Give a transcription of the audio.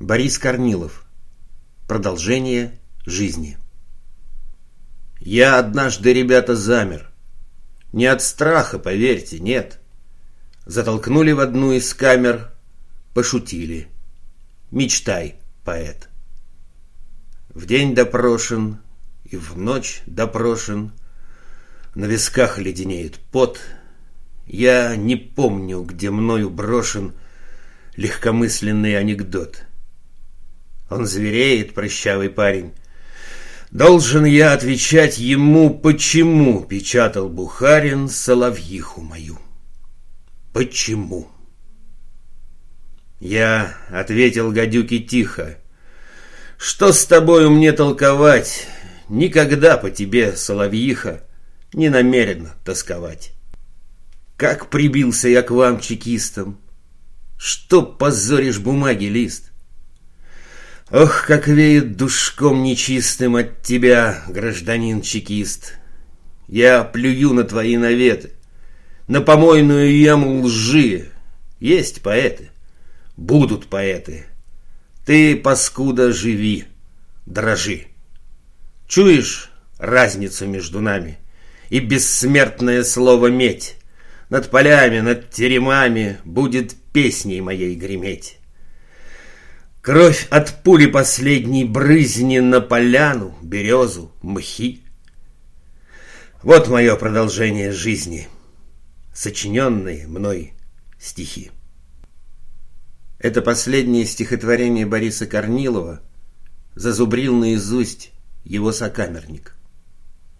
Борис Корнилов. Продолжение жизни. Я однажды, ребята, замер. Не от страха, поверьте, нет. Затолкнули в одну из камер, пошутили. Мечтай, поэт. В день допрошен и в ночь допрошен. На висках леденеет пот. Я не помню, где мною брошен легкомысленный анекдот — он звереет, прыщавый парень. Должен я отвечать ему, почему печатал Бухарин соловьиху мою. Почему? Я ответил гадюке тихо. Что с тобою мне толковать? Никогда по тебе, соловьиха, не намерен тосковать. Как прибился я к вам, чекистам? Что позоришь бумаги лист? Ох, как веет душком нечистым от тебя, гражданин чекист. Я плюю на твои наветы, на помойную яму лжи. Есть поэты, будут поэты. Ты, паскуда, живи, дрожи. Чуешь разницу между нами и бессмертное слово «медь»? Над полями, над теремами будет песней моей греметь. Кровь от пули последней брызни на поляну, березу, мхи. Вот мое продолжение жизни, сочиненные мной стихи. Это последнее стихотворение Бориса Корнилова зазубрил наизусть его сокамерник.